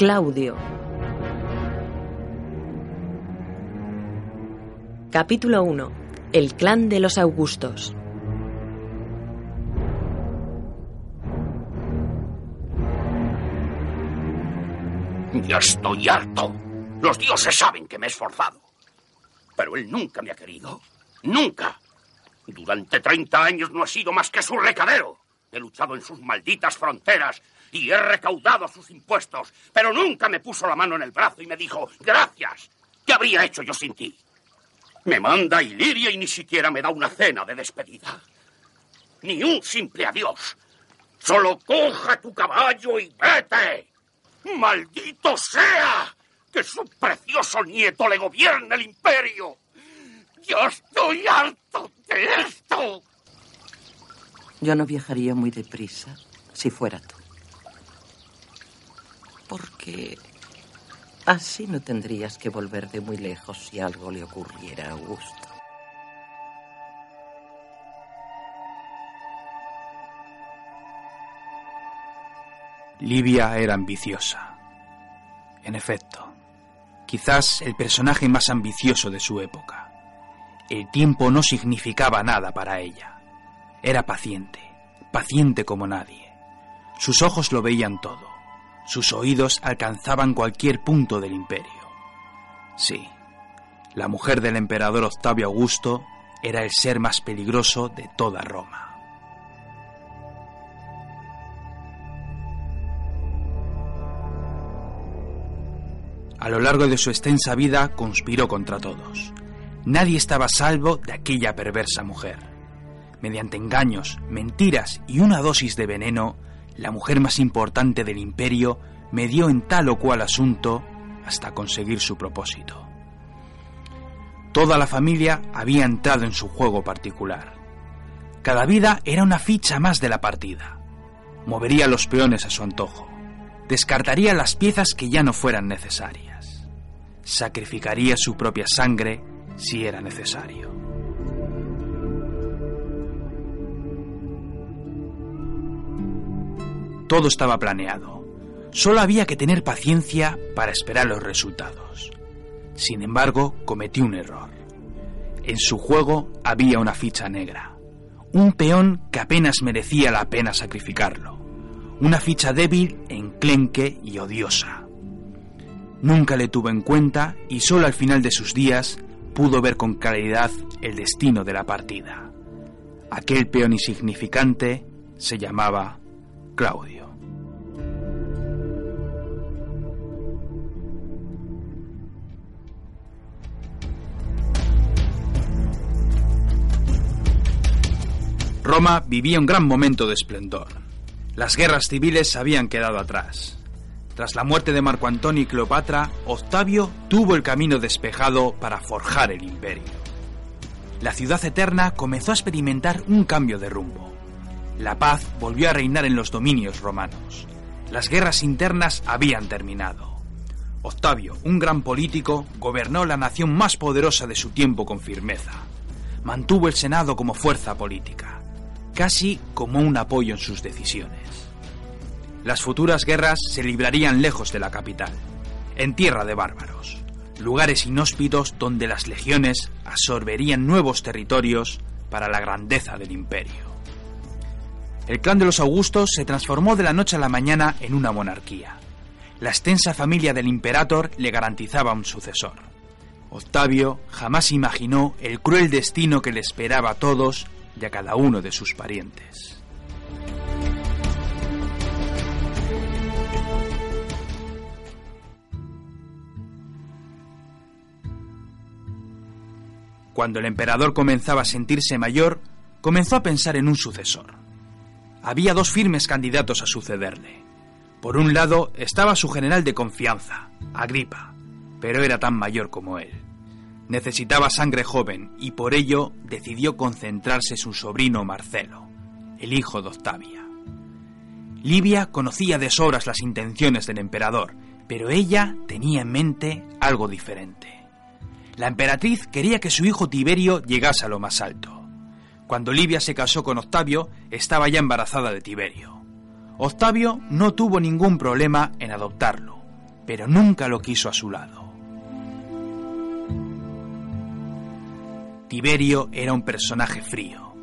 Claudio. Capítulo 1. El clan de los Augustos. Ya estoy harto. Los dioses saben que me he esforzado. Pero él nunca me ha querido. Nunca. Durante 30 años no he sido más que su recadero. He luchado en sus malditas fronteras y he recaudado sus impuestos, pero nunca me puso la mano en el brazo y me dijo, gracias. ¿Qué habría hecho yo sin ti? Me manda a Iliria y ni siquiera me da una cena de despedida. Ni un simple adiós. Solo coja tu caballo y vete. ¡Maldito sea! Que su precioso nieto le gobierne el imperio. Yo estoy harto de esto. Yo no viajaría muy deprisa si fuera tú. Porque así no tendrías que volver de muy lejos si algo le ocurriera a Augusto. Livia era ambiciosa. En efecto, quizás el personaje más ambicioso de su época. El tiempo no significaba nada para ella. Era paciente, paciente como nadie. Sus ojos lo veían todo. Sus oídos alcanzaban cualquier punto del imperio. Sí, la mujer del emperador Octavio Augusto era el ser más peligroso de toda Roma. A lo largo de su extensa vida conspiró contra todos. Nadie estaba a salvo de aquella perversa mujer. Mediante engaños, mentiras y una dosis de veneno, la mujer más importante del imperio medió en tal o cual asunto hasta conseguir su propósito. Toda la familia había entrado en su juego particular. Cada vida era una ficha más de la partida. Movería los peones a su antojo. Descartaría las piezas que ya no fueran necesarias. Sacrificaría su propia sangre si era necesario. Todo estaba planeado. Solo había que tener paciencia para esperar los resultados. Sin embargo, cometió un error. En su juego había una ficha negra. Un peón que apenas merecía la pena sacrificarlo. Una ficha débil, enclenque y odiosa. Nunca le tuvo en cuenta y solo al final de sus días pudo ver con claridad el destino de la partida. Aquel peón insignificante se llamaba Claudio. Roma vivía un gran momento de esplendor. Las guerras civiles habían quedado atrás. Tras la muerte de Marco Antonio y Cleopatra, Octavio tuvo el camino despejado para forjar el imperio. La ciudad eterna comenzó a experimentar un cambio de rumbo. La paz volvió a reinar en los dominios romanos. Las guerras internas habían terminado. Octavio, un gran político, gobernó la nación más poderosa de su tiempo con firmeza. Mantuvo el Senado como fuerza política, casi como un apoyo en sus decisiones. Las futuras guerras se librarían lejos de la capital, en tierra de bárbaros, lugares inhóspitos donde las legiones absorberían nuevos territorios para la grandeza del imperio. El clan de los Augustos se transformó de la noche a la mañana en una monarquía. La extensa familia del imperator le garantizaba un sucesor. Octavio jamás imaginó el cruel destino que le esperaba a todos y a cada uno de sus parientes. Cuando el emperador comenzaba a sentirse mayor, comenzó a pensar en un sucesor. Había dos firmes candidatos a sucederle. Por un lado estaba su general de confianza, Agripa, pero era tan mayor como él. Necesitaba sangre joven y por ello decidió concentrarse en su sobrino Marcelo, el hijo de Octavia. Livia conocía de sobras las intenciones del emperador, pero ella tenía en mente algo diferente. La emperatriz quería que su hijo Tiberio llegase a lo más alto. Cuando Livia se casó con Octavio, estaba ya embarazada de Tiberio. Octavio no tuvo ningún problema en adoptarlo, pero nunca lo quiso a su lado. Tiberio era un personaje frío,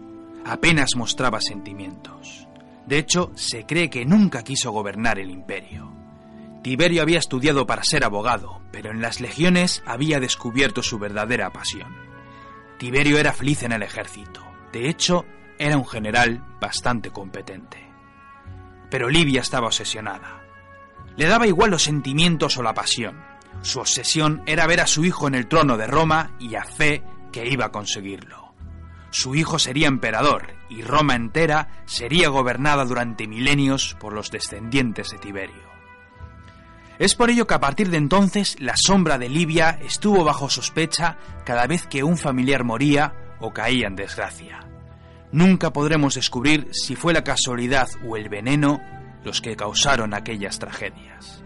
apenas mostraba sentimientos. De hecho, se cree que nunca quiso gobernar el imperio. Tiberio había estudiado para ser abogado, pero en las legiones había descubierto su verdadera pasión. Tiberio era feliz en el ejército. De hecho, era un general bastante competente. Pero Livia estaba obsesionada. Le daba igual los sentimientos o la pasión. Su obsesión era ver a su hijo en el trono de Roma y a fe que iba a conseguirlo. Su hijo sería emperador y Roma entera sería gobernada durante milenios por los descendientes de Tiberio. Es por ello que a partir de entonces la sombra de Livia estuvo bajo sospecha cada vez que un familiar moría o caía en desgracia. Nunca podremos descubrir si fue la casualidad o el veneno los que causaron aquellas tragedias.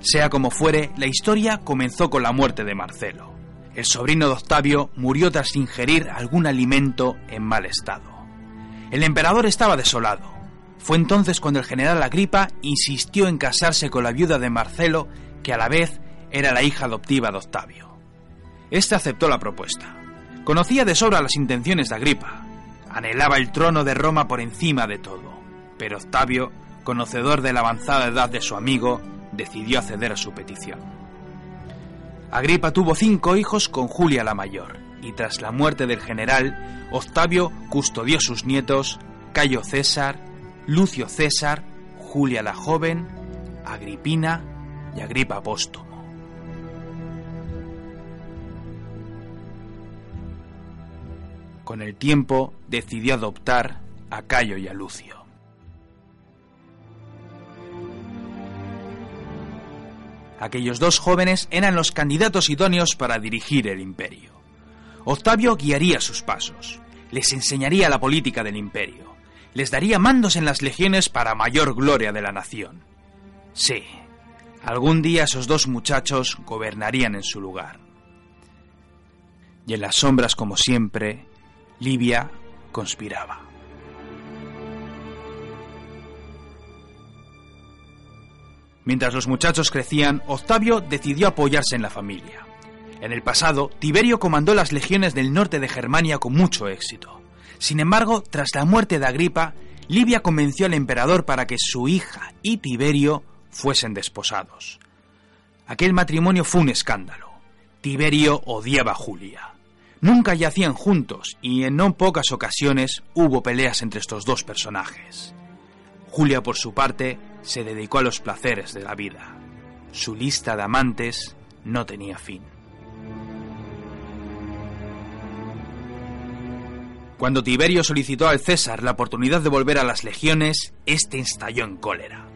Sea como fuere, la historia comenzó con la muerte de Marcelo. El sobrino de Octavio murió tras ingerir algún alimento en mal estado. El emperador estaba desolado. Fue entonces cuando el general Agripa insistió en casarse con la viuda de Marcelo, que a la vez era la hija adoptiva de Octavio. Este aceptó la propuesta. Conocía de sobra las intenciones de Agripa. Anhelaba el trono de Roma por encima de todo. Pero Octavio, conocedor de la avanzada edad de su amigo, decidió acceder a su petición. Agripa tuvo cinco hijos con Julia la mayor, y tras la muerte del general, Octavio custodió sus nietos Cayo César, Lucio César, Julia la joven, Agripina y Agripa póstumo. Con el tiempo decidió adoptar a Cayo y a Lucio. Aquellos dos jóvenes eran los candidatos idóneos para dirigir el imperio. Octavio guiaría sus pasos, les enseñaría la política del imperio, les daría mandos en las legiones para mayor gloria de la nación. Sí, algún día esos dos muchachos gobernarían en su lugar. Y en las sombras, como siempre, Livia conspiraba. Mientras los muchachos crecían, Octavio decidió apoyarse en la familia. En el pasado, Tiberio comandó las legiones del norte de Germania con mucho éxito. Sin embargo, tras la muerte de Agripa, Livia convenció al emperador para que su hija y Tiberio fuesen desposados. Aquel matrimonio fue un escándalo. Tiberio odiaba a Julia. Nunca yacían juntos y en no pocas ocasiones hubo peleas entre estos dos personajes. Julia, por su parte, se dedicó a los placeres de la vida. Su lista de amantes no tenía fin. Cuando Tiberio solicitó al César la oportunidad de volver a las legiones, éste estalló en cólera.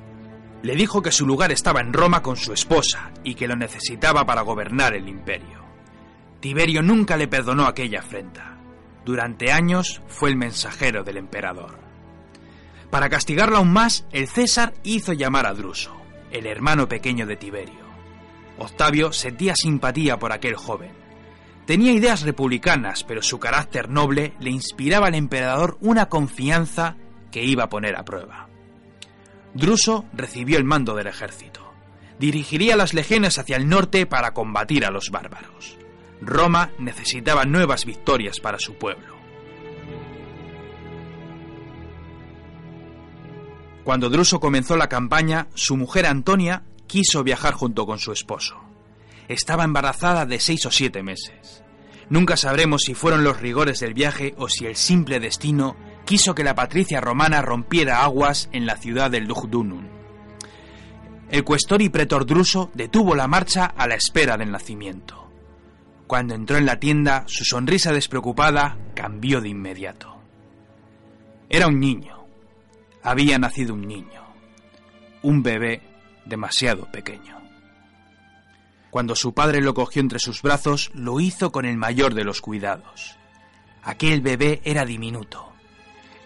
Le dijo que su lugar estaba en Roma con su esposa y que lo necesitaba para gobernar el imperio. Tiberio nunca le perdonó aquella afrenta. Durante años fue el mensajero del emperador. Para castigarlo aún más, el César hizo llamar a Druso, el hermano pequeño de Tiberio. Octavio sentía simpatía por aquel joven. Tenía ideas republicanas, pero su carácter noble le inspiraba al emperador una confianza que iba a poner a prueba. Druso recibió el mando del ejército. Dirigiría las legiones hacia el norte para combatir a los bárbaros. Roma necesitaba nuevas victorias para su pueblo. Cuando Druso comenzó la campaña, su mujer Antonia quiso viajar junto con su esposo. Estaba embarazada de seis o siete meses. Nunca sabremos si fueron los rigores del viaje o si el simple destino quiso que la patricia romana rompiera aguas en la ciudad del Lugdunum. El cuestor y pretor Druso detuvo la marcha a la espera del nacimiento. Cuando entró en la tienda, su sonrisa despreocupada cambió de inmediato. Era un niño. Había nacido un niño. Un bebé demasiado pequeño. Cuando su padre lo cogió entre sus brazos, lo hizo con el mayor de los cuidados. Aquel bebé era diminuto.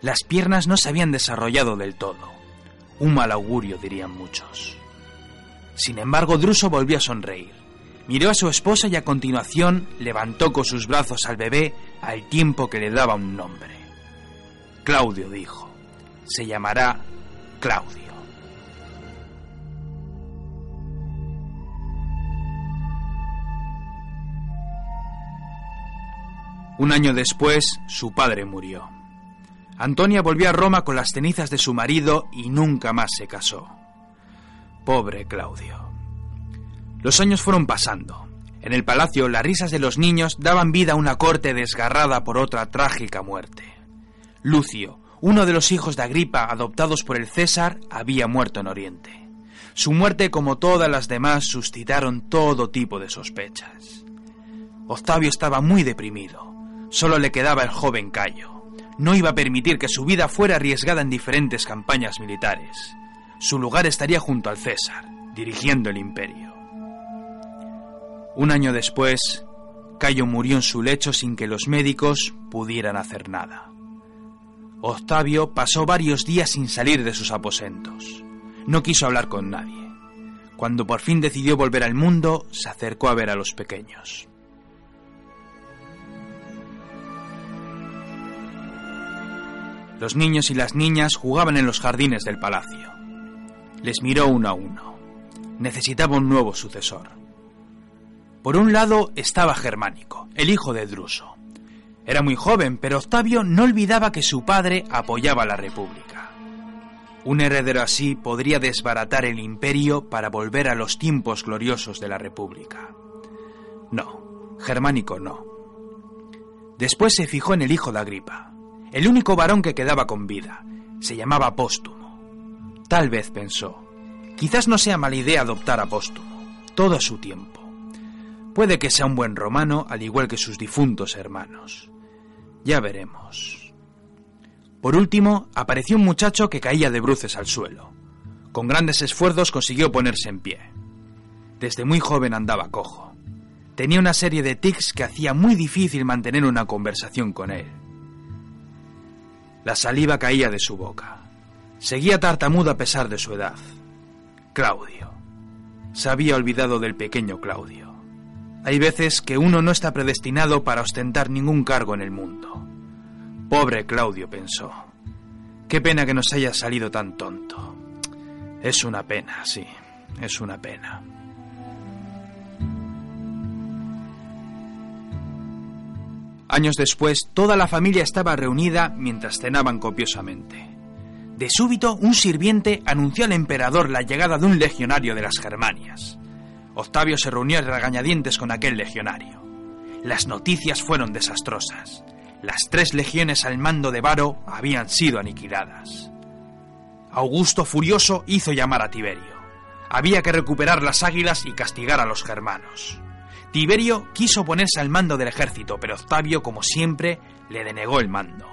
Las piernas no se habían desarrollado del todo. Un mal augurio, dirían muchos. Sin embargo, Druso volvió a sonreír. Miró a su esposa y a continuación levantó con sus brazos al bebé al tiempo que le daba un nombre. Claudio dijo. Se llamará Claudio. Un año después, su padre murió. Antonia volvió a Roma con las cenizas de su marido y nunca más se casó. Pobre Claudio. Los años fueron pasando. En el palacio las risas de los niños daban vida a una corte desgarrada por otra trágica muerte. Lucio, uno de los hijos de Agripa adoptados por el César, había muerto en Oriente. Su muerte, como todas las demás, suscitaron todo tipo de sospechas. Octavio estaba muy deprimido. Solo le quedaba el joven Cayo. No iba a permitir que su vida fuera arriesgada en diferentes campañas militares. Su lugar estaría junto al César, dirigiendo el imperio. Un año después, Cayo murió en su lecho sin que los médicos pudieran hacer nada. Octavio pasó varios días sin salir de sus aposentos. No quiso hablar con nadie. Cuando por fin decidió volver al mundo, se acercó a ver a los pequeños. Los niños y las niñas jugaban en los jardines del palacio. Les miró uno a uno. Necesitaba un nuevo sucesor. Por un lado estaba Germánico, el hijo de Druso. Era muy joven, pero Octavio no olvidaba que su padre apoyaba la República. Un heredero así podría desbaratar el imperio para volver a los tiempos gloriosos de la República. No, Germánico no. Después se fijó en el hijo de Agripa, el único varón que quedaba con vida. Se llamaba Póstumo. Tal vez pensó, quizás no sea mala idea adoptar a Póstumo, todo a su tiempo. Puede que sea un buen romano al igual que sus difuntos hermanos. Ya veremos. Por último, apareció un muchacho que caía de bruces al suelo. Con grandes esfuerzos consiguió ponerse en pie. Desde muy joven andaba cojo. Tenía una serie de tics que hacía muy difícil mantener una conversación con él. La saliva caía de su boca. Seguía tartamudo a pesar de su edad. Claudio. Se había olvidado del pequeño Claudio. Hay veces que uno no está predestinado para ostentar ningún cargo en el mundo. Pobre Claudio pensó. Qué pena que nos haya salido tan tonto. Es una pena, sí, es una pena. Años después, toda la familia estaba reunida mientras cenaban copiosamente. De súbito, un sirviente anunció al emperador la llegada de un legionario de las Germanias. Octavio se reunió a regañadientes con aquel legionario. Las noticias fueron desastrosas. Las tres legiones al mando de Varo habían sido aniquiladas. Augusto, furioso, hizo llamar a Tiberio. Había que recuperar las águilas y castigar a los germanos. Tiberio quiso ponerse al mando del ejército, pero Octavio, como siempre, le denegó el mando.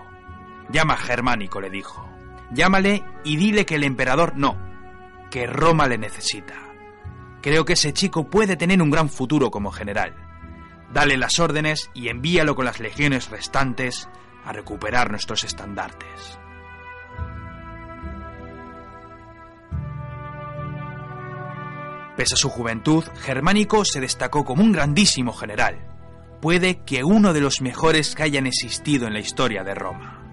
Llama a Germánico, le dijo. Llámale y dile que el emperador no, que Roma le necesita. Creo que ese chico puede tener un gran futuro como general. Dale las órdenes y envíalo con las legiones restantes a recuperar nuestros estandartes. Pese a su juventud, Germánico se destacó como un grandísimo general. Puede que uno de los mejores que hayan existido en la historia de Roma.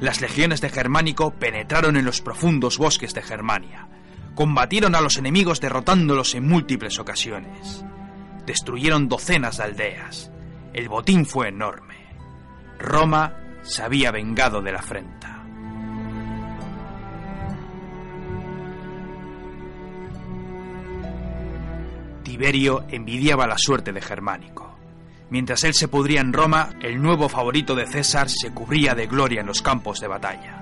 Las legiones de Germánico penetraron en los profundos bosques de Germania. Combatieron a los enemigos derrotándolos en múltiples ocasiones. Destruyeron docenas de aldeas. El botín fue enorme. Roma se había vengado de la afrenta. Tiberio envidiaba la suerte de Germánico. Mientras él se pudría en Roma, el nuevo favorito de César se cubría de gloria en los campos de batalla.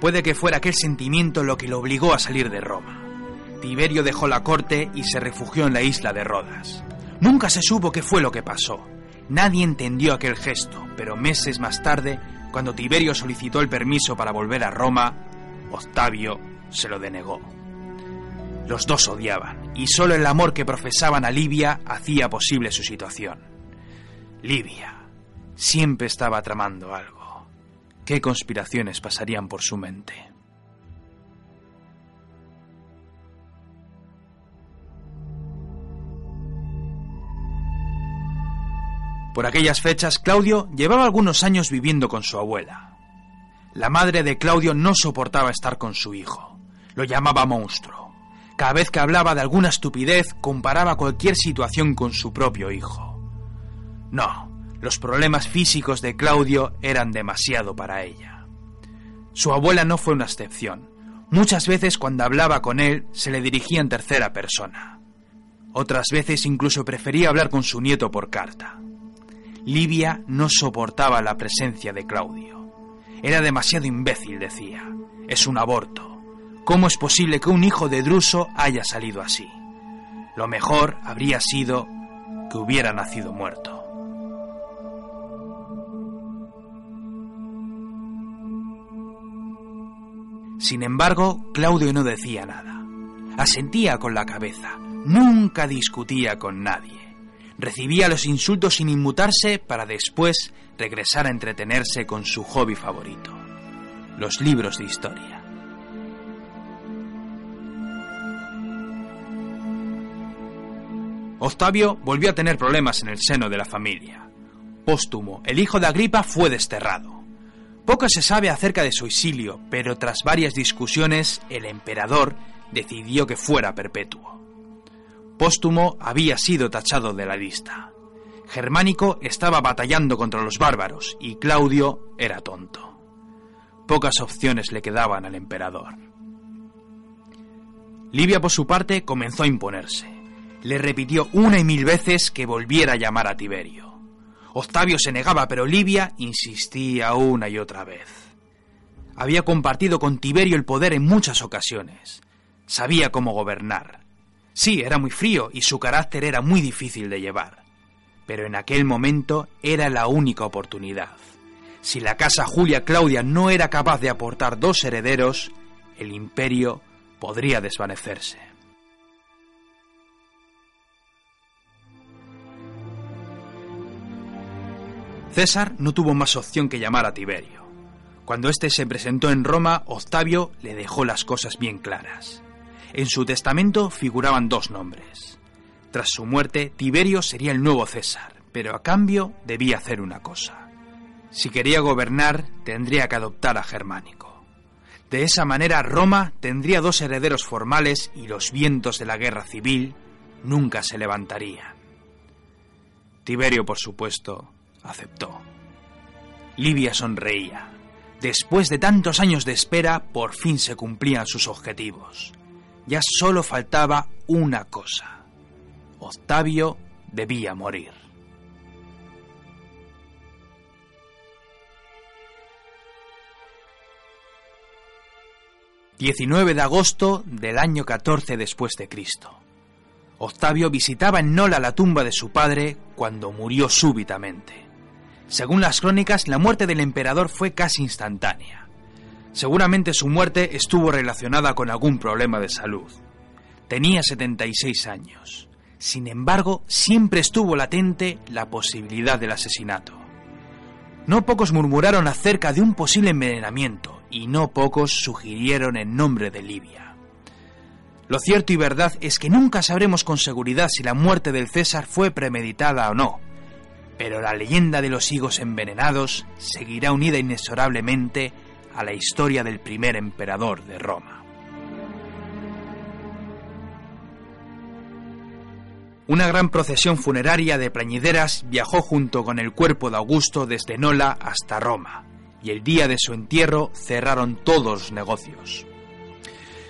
Puede que fuera aquel sentimiento lo que lo obligó a salir de Roma. Tiberio dejó la corte y se refugió en la isla de Rodas. Nunca se supo qué fue lo que pasó. Nadie entendió aquel gesto, pero meses más tarde, cuando Tiberio solicitó el permiso para volver a Roma, Octavio se lo denegó. Los dos odiaban, y solo el amor que profesaban a Livia hacía posible su situación. Livia siempre estaba tramando algo. ¿Qué conspiraciones pasarían por su mente? Por aquellas fechas, Claudio llevaba algunos años viviendo con su abuela. la madre de Claudio no soportaba estar con su hijo. Lo llamaba monstruo. Cada vez que hablaba de alguna estupidez, comparaba cualquier situación con su propio hijo. No, los problemas físicos de Claudio eran demasiado para ella. Su abuela no fue una excepción. Muchas veces cuando hablaba con él se le dirigía en tercera persona. Otras veces incluso prefería hablar con su nieto por carta. Livia no soportaba la presencia de Claudio. Era demasiado imbécil, decía. Es un aborto. ¿Cómo es posible que un hijo de Druso haya salido así? Lo mejor habría sido que hubiera nacido muerto. Sin embargo, Claudio no decía nada. Asentía con la cabeza. Nunca discutía con nadie recibía los insultos sin inmutarse para después regresar a entretenerse con su hobby favorito, los libros de historia. Octavio volvió a tener problemas en el seno de la familia. Póstumo, el hijo de Agripa, fue desterrado. Poco se sabe acerca de su exilio, pero tras varias discusiones, el emperador decidió que fuera perpetuo. Póstumo había sido tachado de la lista. Germánico estaba batallando contra los bárbaros y Claudio era tonto. Pocas opciones le quedaban al emperador. Livia, por su parte, comenzó a imponerse. Le repitió una y mil veces que volviera a llamar a Tiberio. Octavio se negaba, pero Livia insistía una y otra vez. Había compartido con Tiberio el poder en muchas ocasiones. Sabía cómo gobernar. Sí, era muy frío y su carácter era muy difícil de llevar. Pero en aquel momento era la única oportunidad. Si la casa Julia Claudia no era capaz de aportar dos herederos, el imperio podría desvanecerse. César no tuvo más opción que llamar a Tiberio. Cuando éste se presentó en Roma, Octavio le dejó las cosas bien claras. En su testamento figuraban dos nombres. Tras su muerte, Tiberio sería el nuevo César, pero a cambio debía hacer una cosa. Si quería gobernar, tendría que adoptar a Germánico. De esa manera, Roma tendría dos herederos formales y los vientos de la guerra civil nunca se levantarían. Tiberio, por supuesto, aceptó. Livia sonreía. Después de tantos años de espera, por fin se cumplían sus objetivos ya solo faltaba una cosa. Octavio debía morir. ...19 de agosto del año 14 después de Cristo. Octavio visitaba en Nola la tumba de su padre cuando murió súbitamente. Según las crónicas, la muerte del emperador fue casi instantánea. Seguramente su muerte estuvo relacionada con algún problema de salud. Tenía 76 años. Sin embargo, siempre estuvo latente la posibilidad del asesinato. No pocos murmuraron acerca de un posible envenenamiento y no pocos sugirieron el nombre de Livia. Lo cierto y verdad es que nunca sabremos con seguridad si la muerte del César fue premeditada o no, pero la leyenda de los higos envenenados seguirá unida inexorablemente a la historia del primer emperador de Roma. Una gran procesión funeraria de plañideras viajó junto con el cuerpo de Augusto desde Nola hasta Roma, y el día de su entierro cerraron todos los negocios.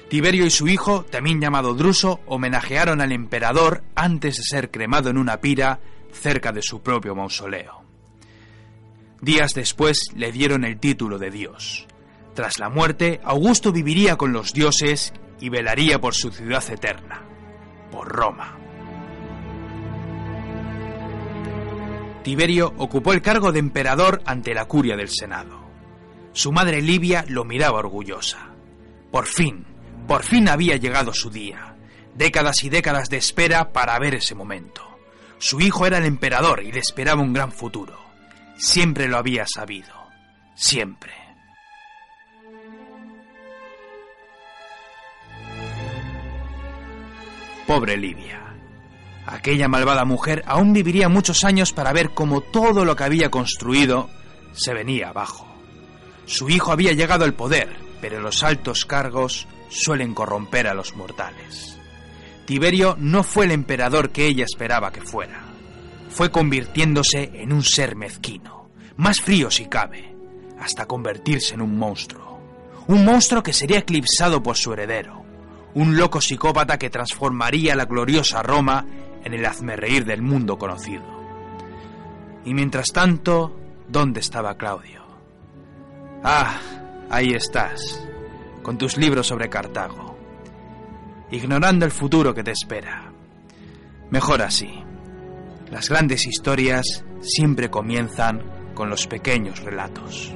Tiberio y su hijo, también llamado Druso, homenajearon al emperador antes de ser cremado en una pira cerca de su propio mausoleo. Días después le dieron el título de Dios. Tras la muerte, Augusto viviría con los dioses y velaría por su ciudad eterna, por Roma. Tiberio ocupó el cargo de emperador ante la curia del Senado. Su madre Livia lo miraba orgullosa. Por fin, por fin había llegado su día. Décadas y décadas de espera para ver ese momento. Su hijo era el emperador y le esperaba un gran futuro. Siempre lo había sabido. Siempre. Pobre Livia. Aquella malvada mujer aún viviría muchos años para ver cómo todo lo que había construido se venía abajo. Su hijo había llegado al poder, pero los altos cargos suelen corromper a los mortales. Tiberio no fue el emperador que ella esperaba que fuera. Fue convirtiéndose en un ser mezquino, más frío si cabe, hasta convertirse en un monstruo. Un monstruo que sería eclipsado por su heredero. Un loco psicópata que transformaría la gloriosa Roma en el hazmerreír del mundo conocido. Y mientras tanto, ¿dónde estaba Claudio? Ah, ahí estás, con tus libros sobre Cartago, ignorando el futuro que te espera. Mejor así. Las grandes historias siempre comienzan con los pequeños relatos.